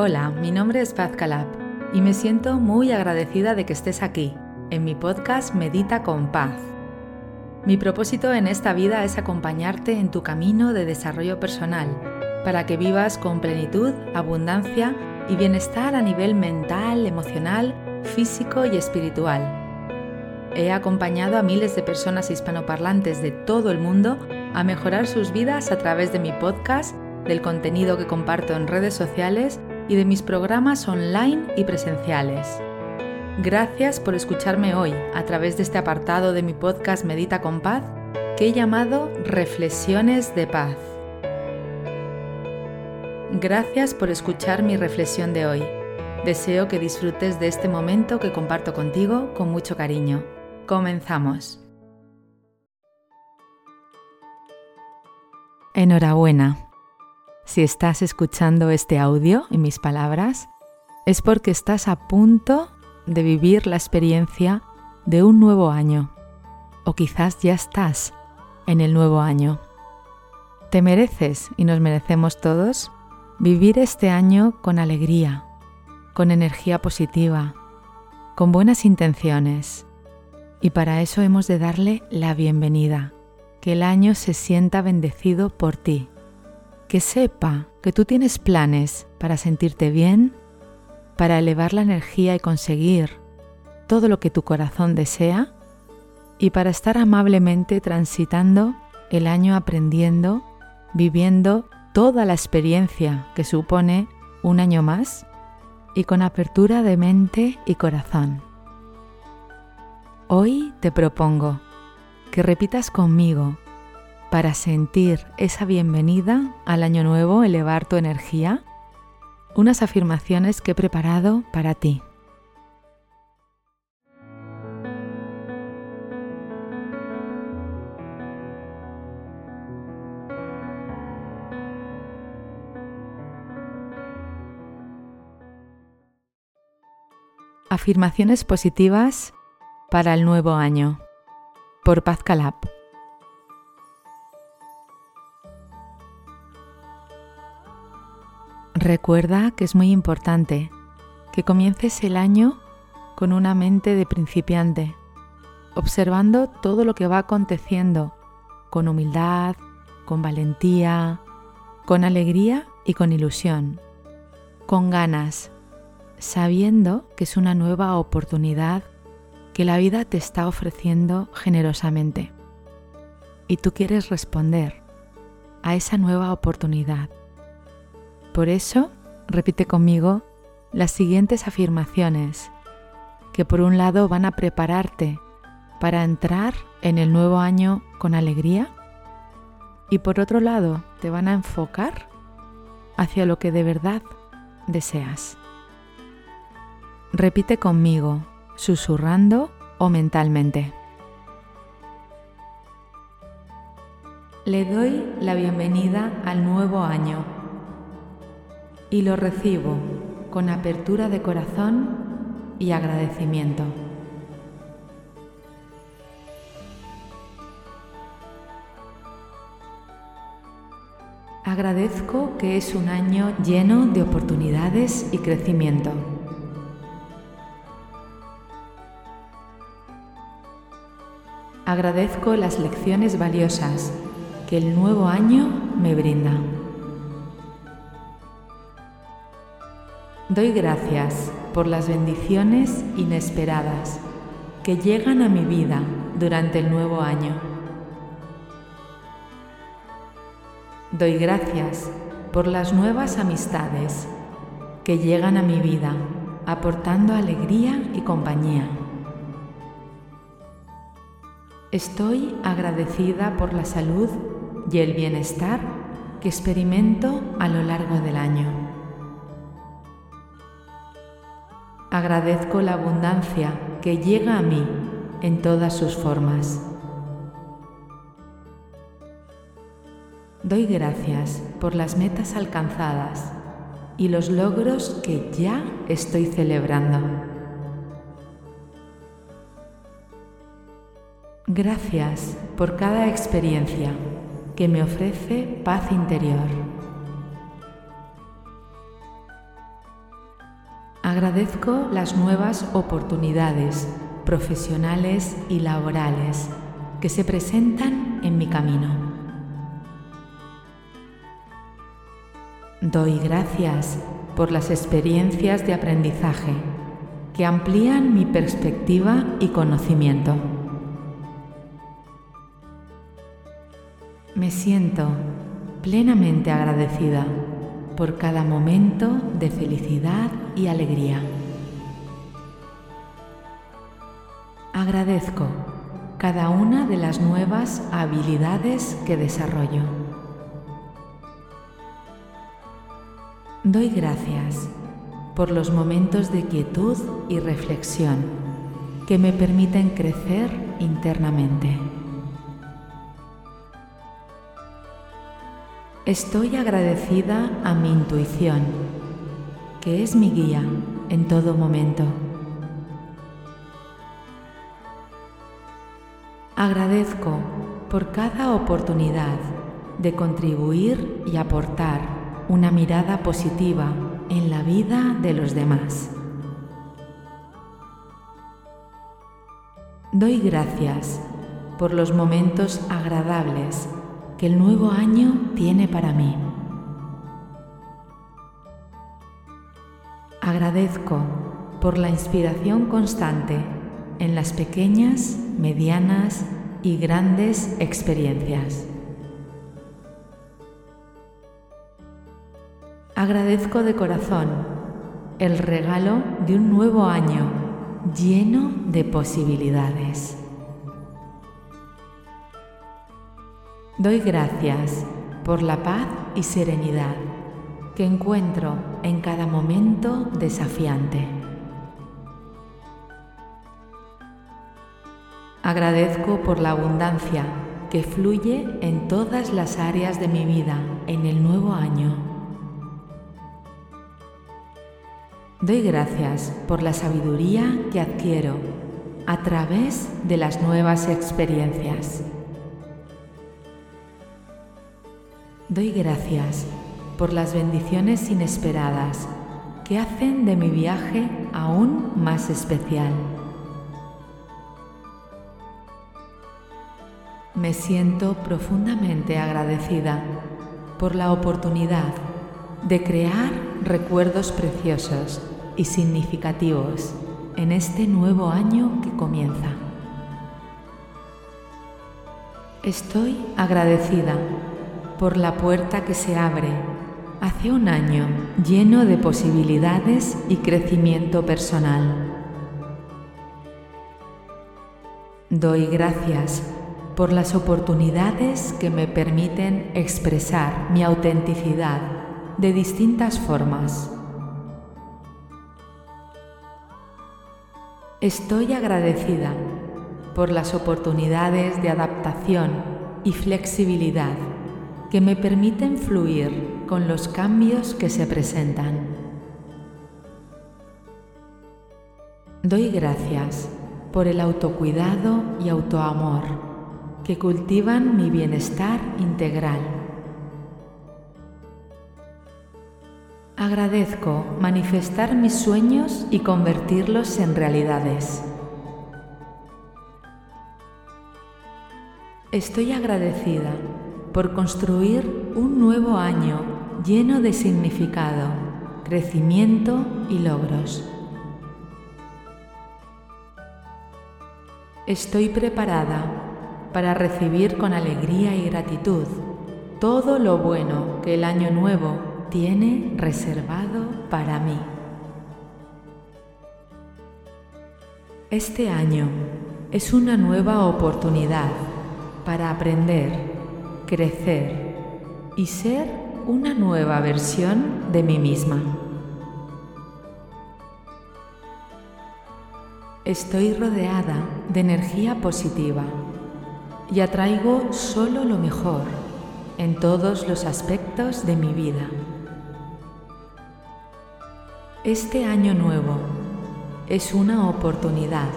Hola, mi nombre es Paz Calab y me siento muy agradecida de que estés aquí, en mi podcast Medita con Paz. Mi propósito en esta vida es acompañarte en tu camino de desarrollo personal, para que vivas con plenitud, abundancia y bienestar a nivel mental, emocional, físico y espiritual. He acompañado a miles de personas hispanoparlantes de todo el mundo a mejorar sus vidas a través de mi podcast, del contenido que comparto en redes sociales y de mis programas online y presenciales. Gracias por escucharme hoy a través de este apartado de mi podcast Medita con Paz que he llamado Reflexiones de Paz. Gracias por escuchar mi reflexión de hoy. Deseo que disfrutes de este momento que comparto contigo con mucho cariño. Comenzamos. Enhorabuena. Si estás escuchando este audio y mis palabras, es porque estás a punto de vivir la experiencia de un nuevo año. O quizás ya estás en el nuevo año. Te mereces y nos merecemos todos vivir este año con alegría, con energía positiva, con buenas intenciones. Y para eso hemos de darle la bienvenida, que el año se sienta bendecido por ti que sepa que tú tienes planes para sentirte bien, para elevar la energía y conseguir todo lo que tu corazón desea y para estar amablemente transitando el año aprendiendo, viviendo toda la experiencia que supone un año más y con apertura de mente y corazón. Hoy te propongo que repitas conmigo para sentir esa bienvenida al año nuevo, elevar tu energía, unas afirmaciones que he preparado para ti. Afirmaciones positivas para el nuevo año por Paz Calab. Recuerda que es muy importante que comiences el año con una mente de principiante, observando todo lo que va aconteciendo con humildad, con valentía, con alegría y con ilusión, con ganas, sabiendo que es una nueva oportunidad que la vida te está ofreciendo generosamente. Y tú quieres responder a esa nueva oportunidad por eso, repite conmigo las siguientes afirmaciones, que por un lado van a prepararte para entrar en el nuevo año con alegría y por otro lado te van a enfocar hacia lo que de verdad deseas. Repite conmigo, susurrando o mentalmente. Le doy la bienvenida al nuevo año y lo recibo con apertura de corazón y agradecimiento. Agradezco que es un año lleno de oportunidades y crecimiento. Agradezco las lecciones valiosas que el nuevo año me brinda. Doy gracias por las bendiciones inesperadas que llegan a mi vida durante el nuevo año. Doy gracias por las nuevas amistades que llegan a mi vida aportando alegría y compañía. Estoy agradecida por la salud y el bienestar que experimento a lo largo del año. Agradezco la abundancia que llega a mí en todas sus formas. Doy gracias por las metas alcanzadas y los logros que ya estoy celebrando. Gracias por cada experiencia que me ofrece paz interior. Agradezco las nuevas oportunidades profesionales y laborales que se presentan en mi camino. Doy gracias por las experiencias de aprendizaje que amplían mi perspectiva y conocimiento. Me siento plenamente agradecida por cada momento de felicidad y alegría. Agradezco cada una de las nuevas habilidades que desarrollo. Doy gracias por los momentos de quietud y reflexión que me permiten crecer internamente. Estoy agradecida a mi intuición, que es mi guía en todo momento. Agradezco por cada oportunidad de contribuir y aportar una mirada positiva en la vida de los demás. Doy gracias por los momentos agradables que el nuevo año tiene para mí. Agradezco por la inspiración constante en las pequeñas, medianas y grandes experiencias. Agradezco de corazón el regalo de un nuevo año lleno de posibilidades. Doy gracias por la paz y serenidad que encuentro en cada momento desafiante. Agradezco por la abundancia que fluye en todas las áreas de mi vida en el nuevo año. Doy gracias por la sabiduría que adquiero a través de las nuevas experiencias. Doy gracias por las bendiciones inesperadas que hacen de mi viaje aún más especial. Me siento profundamente agradecida por la oportunidad de crear recuerdos preciosos y significativos en este nuevo año que comienza. Estoy agradecida por la puerta que se abre hace un año lleno de posibilidades y crecimiento personal. Doy gracias por las oportunidades que me permiten expresar mi autenticidad de distintas formas. Estoy agradecida por las oportunidades de adaptación y flexibilidad que me permiten fluir con los cambios que se presentan. Doy gracias por el autocuidado y autoamor que cultivan mi bienestar integral. Agradezco manifestar mis sueños y convertirlos en realidades. Estoy agradecida por construir un nuevo año lleno de significado, crecimiento y logros. Estoy preparada para recibir con alegría y gratitud todo lo bueno que el año nuevo tiene reservado para mí. Este año es una nueva oportunidad para aprender crecer y ser una nueva versión de mí misma. Estoy rodeada de energía positiva y atraigo solo lo mejor en todos los aspectos de mi vida. Este año nuevo es una oportunidad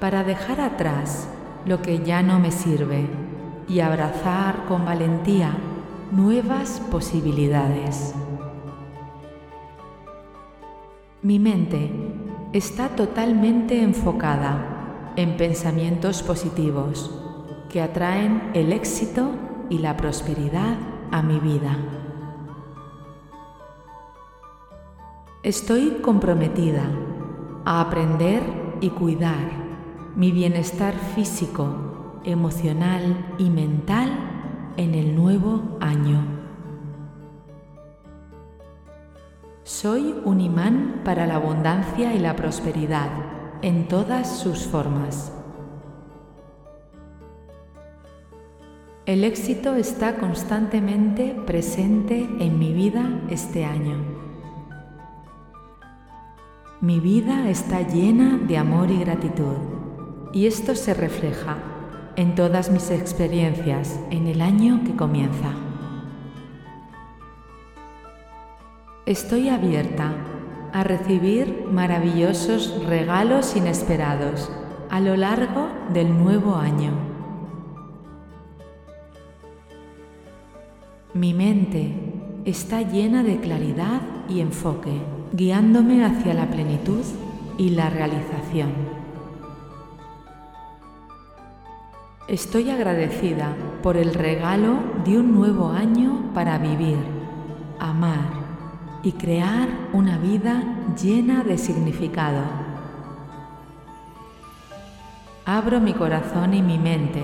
para dejar atrás lo que ya no me sirve y abrazar con valentía nuevas posibilidades. Mi mente está totalmente enfocada en pensamientos positivos que atraen el éxito y la prosperidad a mi vida. Estoy comprometida a aprender y cuidar mi bienestar físico, emocional y mental en el nuevo año. Soy un imán para la abundancia y la prosperidad en todas sus formas. El éxito está constantemente presente en mi vida este año. Mi vida está llena de amor y gratitud y esto se refleja en todas mis experiencias en el año que comienza. Estoy abierta a recibir maravillosos regalos inesperados a lo largo del nuevo año. Mi mente está llena de claridad y enfoque guiándome hacia la plenitud y la realización. Estoy agradecida por el regalo de un nuevo año para vivir, amar y crear una vida llena de significado. Abro mi corazón y mi mente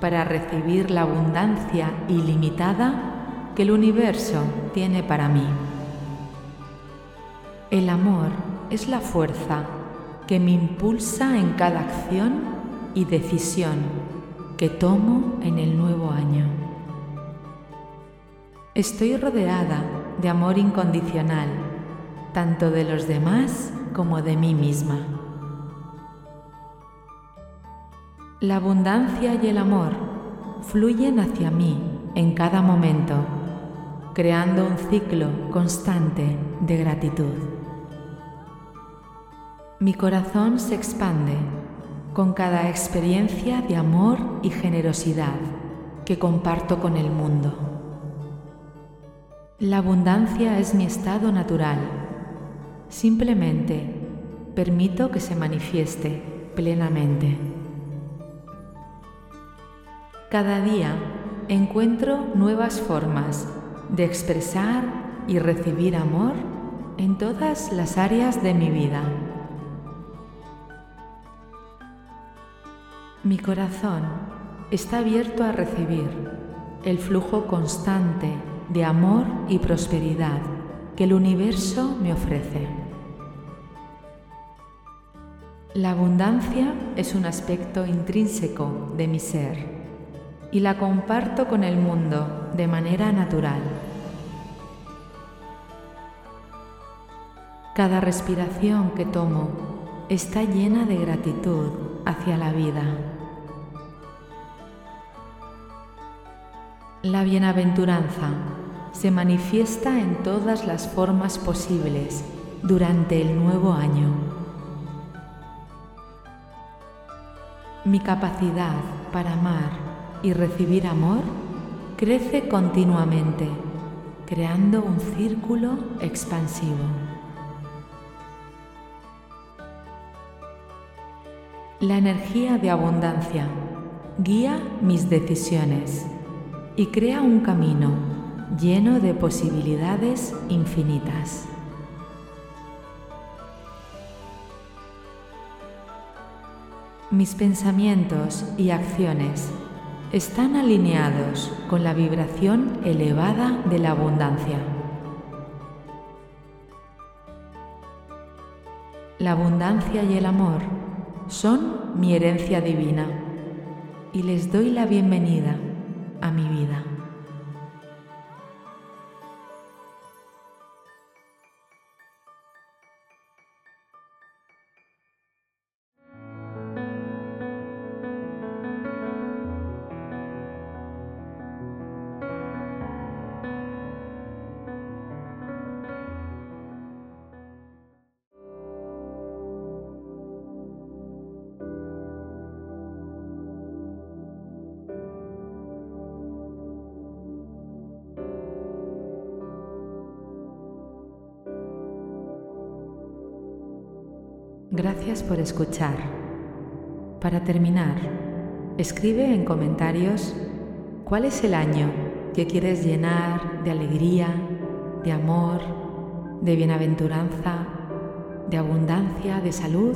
para recibir la abundancia ilimitada que el universo tiene para mí. El amor es la fuerza que me impulsa en cada acción y decisión que tomo en el nuevo año. Estoy rodeada de amor incondicional, tanto de los demás como de mí misma. La abundancia y el amor fluyen hacia mí en cada momento, creando un ciclo constante de gratitud. Mi corazón se expande con cada experiencia de amor y generosidad que comparto con el mundo. La abundancia es mi estado natural. Simplemente permito que se manifieste plenamente. Cada día encuentro nuevas formas de expresar y recibir amor en todas las áreas de mi vida. Mi corazón está abierto a recibir el flujo constante de amor y prosperidad que el universo me ofrece. La abundancia es un aspecto intrínseco de mi ser y la comparto con el mundo de manera natural. Cada respiración que tomo está llena de gratitud hacia la vida. La bienaventuranza se manifiesta en todas las formas posibles durante el nuevo año. Mi capacidad para amar y recibir amor crece continuamente, creando un círculo expansivo. La energía de abundancia guía mis decisiones y crea un camino lleno de posibilidades infinitas. Mis pensamientos y acciones están alineados con la vibración elevada de la abundancia. La abundancia y el amor son mi herencia divina y les doy la bienvenida a mi vida. Gracias por escuchar. Para terminar, escribe en comentarios cuál es el año que quieres llenar de alegría, de amor, de bienaventuranza, de abundancia, de salud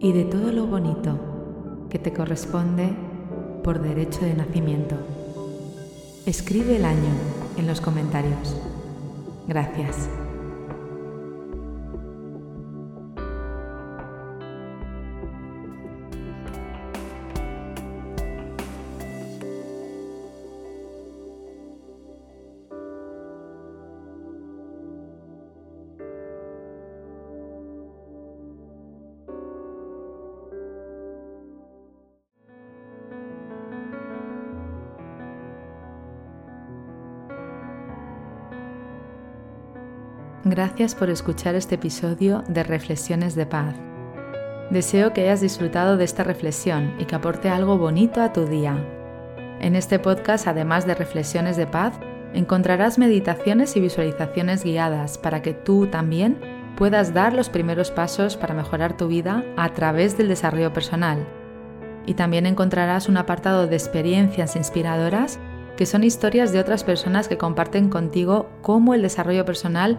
y de todo lo bonito que te corresponde por derecho de nacimiento. Escribe el año en los comentarios. Gracias. Gracias por escuchar este episodio de Reflexiones de Paz. Deseo que hayas disfrutado de esta reflexión y que aporte algo bonito a tu día. En este podcast, además de reflexiones de paz, encontrarás meditaciones y visualizaciones guiadas para que tú también puedas dar los primeros pasos para mejorar tu vida a través del desarrollo personal. Y también encontrarás un apartado de experiencias inspiradoras que son historias de otras personas que comparten contigo cómo el desarrollo personal